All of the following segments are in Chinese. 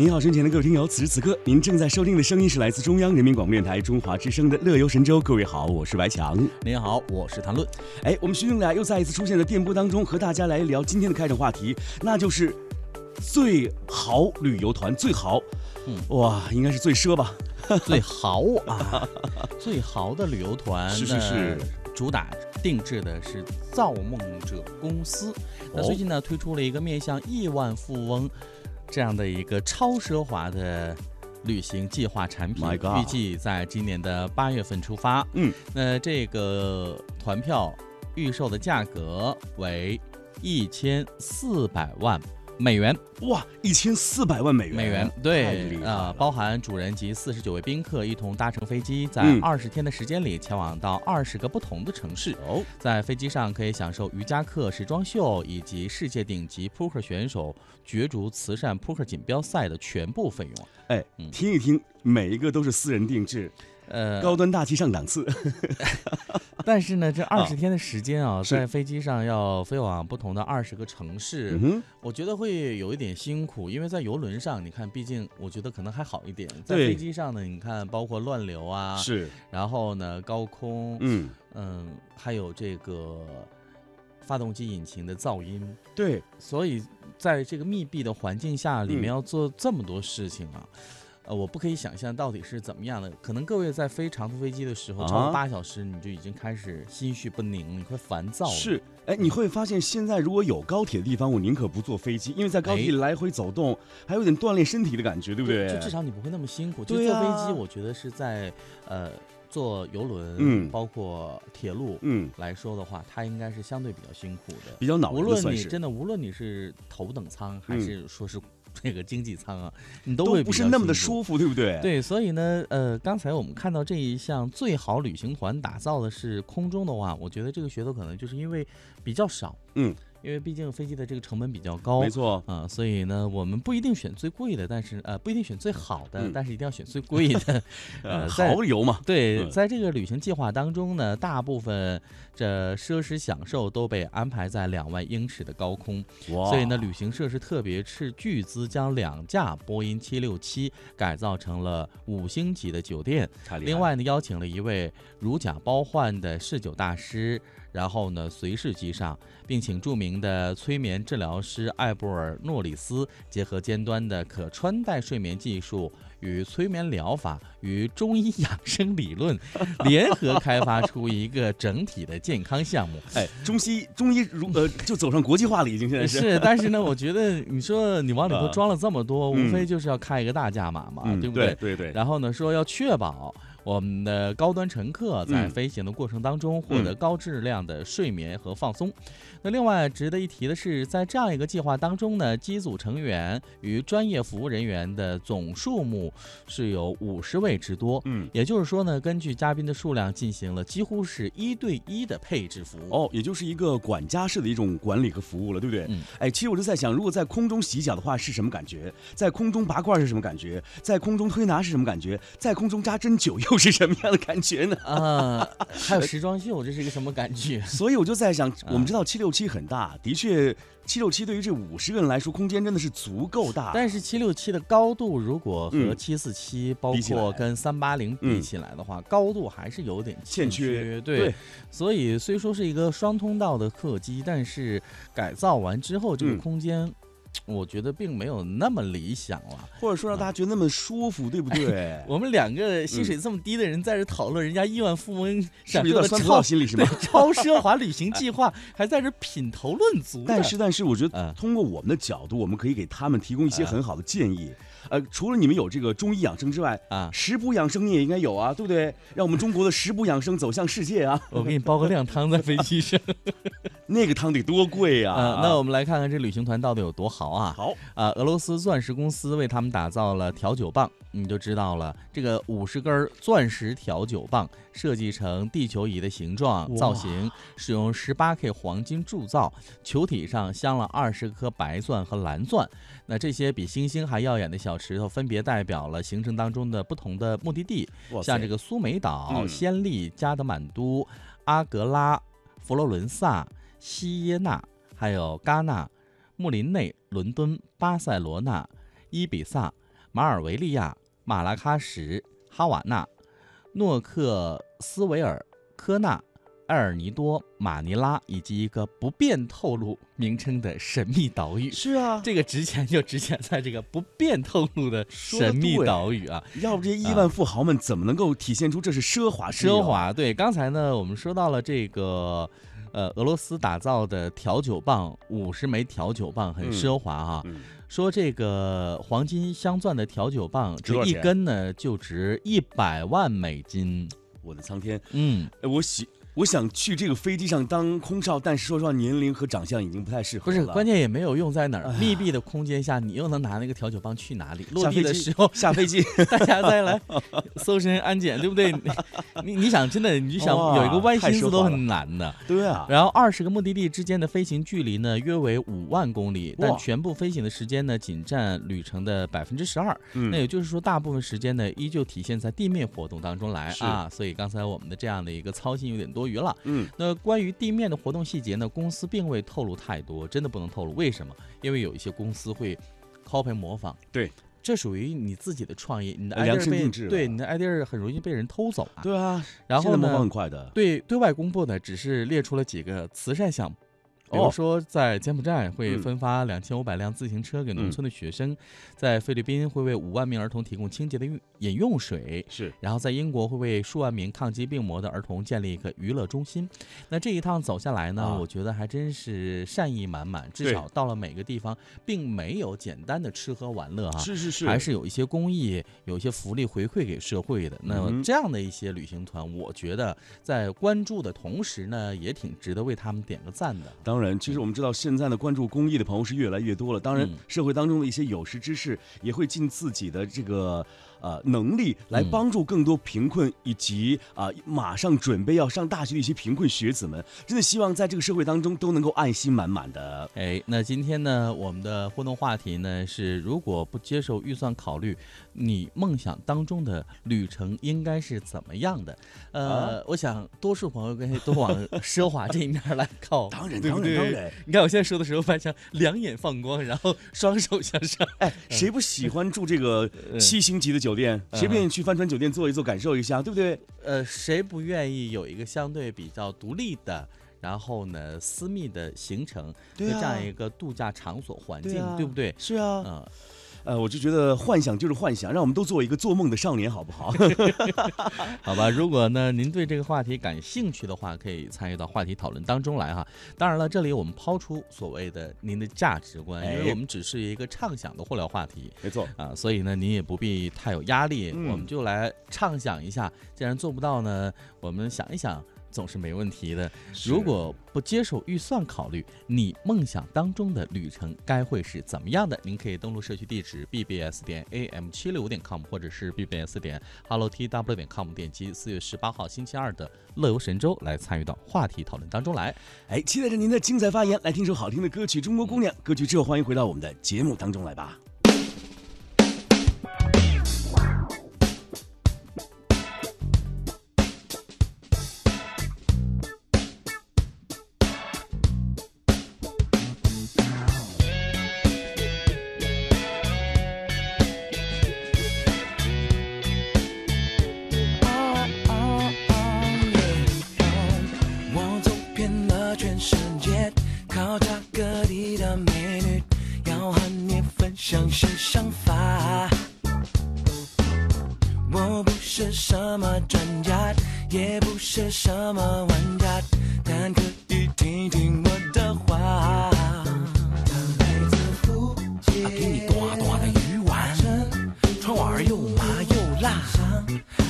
您好，身前的各位听友，此时此刻您正在收听的声音是来自中央人民广播电台中华之声的《乐游神州》。各位好，我是白强。您好，我是谭论。哎，我们兄兄俩又再一次出现在电波当中，和大家来聊今天的开场话题，那就是最豪旅游团。最豪，嗯，哇，应该是最奢吧？最豪啊，最豪的旅游团是是是，主打定制的是造梦者公司。那最近呢，推出了一个面向亿万富翁。这样的一个超奢华的旅行计划产品，预计在今年的八月份出发。嗯，那这个团票预售的价格为一千四百万。美元。哇，一千四百万美元，美元对啊，包含主人及四十九位宾客一同搭乘飞机，在二十天的时间里前往到二十个不同的城市。哦，在飞机上可以享受瑜伽课、时装秀以及世界顶级扑克选手角逐慈善扑克锦标赛的全部费用。哎，听一听，每一个都是私人定制。呃，高端大气上档次，但是呢，这二十天的时间啊，在飞机上要飞往不同的二十个城市，我觉得会有一点辛苦，因为在游轮上，你看，毕竟我觉得可能还好一点，在飞机上呢，你看，包括乱流啊，是，然后呢，高空，嗯。嗯，还有这个发动机引擎的噪音，对，所以在这个密闭的环境下，里面要做这么多事情啊。呃，我不可以想象到底是怎么样的。可能各位在飞长途飞机的时候，超过八小时，你就已经开始心绪不宁，你会烦躁。是，哎，你会发现现在如果有高铁的地方，我宁可不坐飞机，因为在高铁来回走动，还有点锻炼身体的感觉，对不对？就至少你不会那么辛苦。就坐飞机，我觉得是在呃坐游轮，嗯，包括铁路，嗯来说的话，它应该是相对比较辛苦的，比较恼。无论你真的，无论你是头等舱还是说是。这个经济舱啊，你都会不是那么的舒服，对不对？对，所以呢，呃，刚才我们看到这一项最好旅行团打造的是空中的话，我觉得这个噱头可能就是因为比较少，嗯。因为毕竟飞机的这个成本比较高，没错啊，所以呢，我们不一定选最贵的，但是呃，不一定选最好的，但是一定要选最贵的。呃，豪游嘛。对，在这个旅行计划当中呢，大部分这奢侈享受都被安排在两万英尺的高空，所以呢，旅行社是特别斥巨资将两架波音七六七改造成了五星级的酒店。另外呢，邀请了一位如假包换的侍酒大师。然后呢，随侍机上，并请著名的催眠治疗师艾布尔诺里斯结合尖端的可穿戴睡眠技术与催眠疗法与中医养生理论，联合开发出一个整体的健康项目。哎，中西中医如呃，就走上国际化了，已经现在是。是，但是呢，我觉得你说你往里头装了这么多，无非就是要开一个大价码嘛，对不对？对对。然后呢，说要确保。我们的高端乘客在飞行的过程当中获得高质量的睡眠和放松。那另外值得一提的是，在这样一个计划当中呢，机组成员与专业服务人员的总数目是有五十位之多。嗯，也就是说呢，根据嘉宾的数量进行了几乎是一对一的配置服务。哦，也就是一个管家式的一种管理和服务了，对不对？嗯。哎，其实我就在想，如果在空中洗脚的话是什么感觉？在空中拔罐是什么感觉？在空中推拿是什么感觉？在空中扎针灸又？又是什么样的感觉呢？啊，还有时装秀，这是一个什么感觉？所以我就在想，我们知道七六七很大，的确，七六七对于这五十个人来说，空间真的是足够大。但是七六七的高度，如果和七四七，包括跟三八零比起来的话，高度还是有点欠缺。对，所以虽说是一个双通道的客机，但是改造完之后，这个空间。我觉得并没有那么理想了，或者说让大家觉得那么舒服，对不对？我们两个薪水这么低的人在这讨论人家亿万富翁享受的超心理是吗？超奢华旅行计划，还在这品头论足。但是，但是，我觉得通过我们的角度，我们可以给他们提供一些很好的建议。呃，除了你们有这个中医养生之外，啊，食补养生你也应该有啊，对不对？让我们中国的食补养生走向世界啊！我给你煲个靓汤在飞机上，那个汤得多贵呀！那我们来看看这旅行团到底有多豪啊！好啊，俄罗斯钻石公司为他们打造了调酒棒，你就知道了。这个五十根钻石调酒棒设计成地球仪的形状造型，使用十八 K 黄金铸造，球体上镶了二十颗白钻和蓝钻。那这些比星星还耀眼的小石头，分别代表了行程当中的不同的目的地，像这个苏梅岛、暹粒、加德满都、阿格拉、佛罗伦萨、西耶纳，还有戛纳、穆林内、伦敦、巴塞罗那、伊比萨、马尔维利亚、马拉喀什、哈瓦那、诺克斯维尔、科纳。埃尔尼多、马尼拉以及一个不便透露名称的神秘岛屿。是啊，这个值钱就值钱在这个不便透露的神秘岛屿啊！要不这些亿万富豪们怎么能够体现出这是奢华？奢华。对，刚才呢，我们说到了这个，呃，俄罗斯打造的调酒棒，五十枚调酒棒很奢华啊。说这个黄金镶钻的调酒棒，这一根呢就值一百万美金。我的苍天！嗯，我喜。我想去这个飞机上当空少，但是说实话，年龄和长相已经不太适合。不是，关键也没有用在哪儿。密闭的空间下，你又能拿那个调酒棒去哪里？落地的时候下飞机，大家再来搜身安检，对不对？你你想真的，你就想有一个歪心思都很难的。对啊。然后二十个目的地之间的飞行距离呢，约为五万公里，但全部飞行的时间呢，仅占旅程的百分之十二。那也就是说，大部分时间呢，依旧体现在地面活动当中来啊。所以刚才我们的这样的一个操心有点多。多余了，嗯，那关于地面的活动细节呢？公司并未透露太多，真的不能透露。为什么？因为有一些公司会 copy 模仿，对，这属于你自己的创意，你的量身定制，对，你的 idea 很容易被人偷走啊。对啊，然后呢？很快的，对，对外公布的只是列出了几个慈善项目。比如说，在柬埔寨会分发两千五百辆自行车给农村的学生，在菲律宾会为五万名儿童提供清洁的饮用水，是。然后在英国会为数万名抗击病魔的儿童建立一个娱乐中心。那这一趟走下来呢，我觉得还真是善意满满。至少到了每个地方，并没有简单的吃喝玩乐哈，是是是，还是有一些公益、有一些福利回馈给社会的。那这样的一些旅行团，我觉得在关注的同时呢，也挺值得为他们点个赞的。当。当然，其实我们知道，现在呢关注公益的朋友是越来越多了。当然，社会当中的一些有识之士也会尽自己的这个。呃，能力来帮助更多贫困以及啊，马上准备要上大学的一些贫困学子们，真的希望在这个社会当中都能够爱心满满的。哎，那今天呢，我们的互动话题呢是：如果不接受预算考虑，你梦想当中的旅程应该是怎么样的？呃，我想多数朋友跟都往 奢华这一面来靠。当然，当然，当然。你看我现在说的时候，发现两眼放光，然后双手向上。哎，谁不喜欢住这个 七星级的酒？酒店，谁不愿意去帆船酒店坐一坐，感受一下，对不对？呃，谁不愿意有一个相对比较独立的，然后呢，私密的行程，这样一个度假场所环境，对不对？是啊，嗯。呃，我就觉得幻想就是幻想，让我们都做一个做梦的少年，好不好？好吧，如果呢您对这个话题感兴趣的话，可以参与到话题讨论当中来哈。当然了，这里我们抛出所谓的您的价值观，因为我们只是一个畅想的互聊话题，没错啊，所以呢您也不必太有压力，我们就来畅想一下。既然做不到呢，我们想一想。总是没问题的。如果不接受预算考虑，你梦想当中的旅程该会是怎么样的？您可以登录社区地址 bbs 点 am 七六五点 com，或者是 bbs 点 hello tw 点 com，点击四月十八号星期二的乐游神州来参与到话题讨论当中来。哎，期待着您的精彩发言。来听首好听的歌曲《中国姑娘》。歌曲之后，欢迎回到我们的节目当中来吧。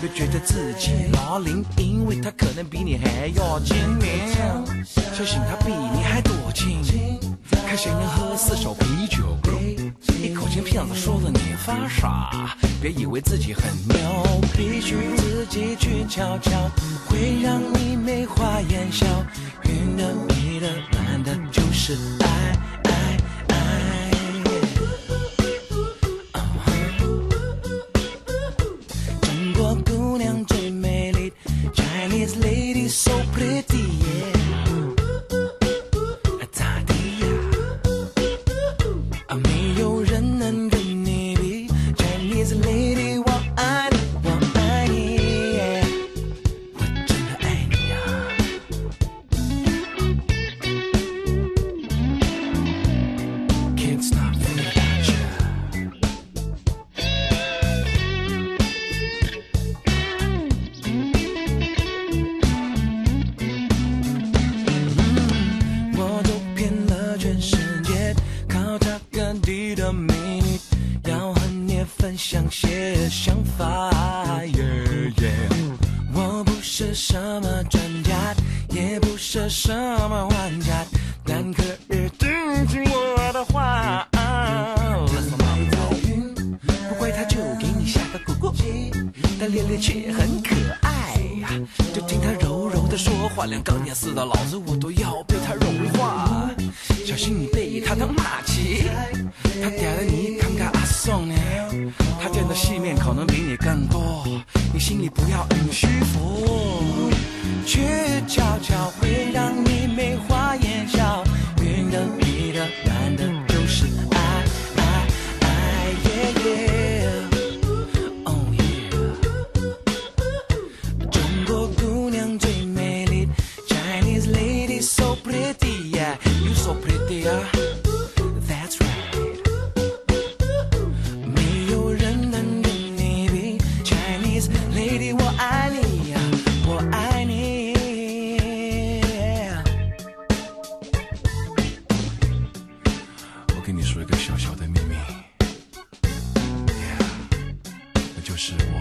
别觉得自己老龄，因为他可能比你还要精明。小心他比你还多情，看谁能喝四手啤酒，一口气骗子说了你发傻。别以为自己很牛，必须自己去瞧瞧，会让你眉花眼笑。晕的、迷的、乱的，就是爱。分享些想法。我不是什么专家，也不是什么玩家，但可以听听我的话。不会他就给你下个咕咕，但脸脸却很可爱呀。就听他柔柔的说话，连钢铁似的老子我都要被他融化。小心你被他当马骑，他点了你送你？他见的世面可能比你更多，你心里不要很虚浮，却悄悄会让你是我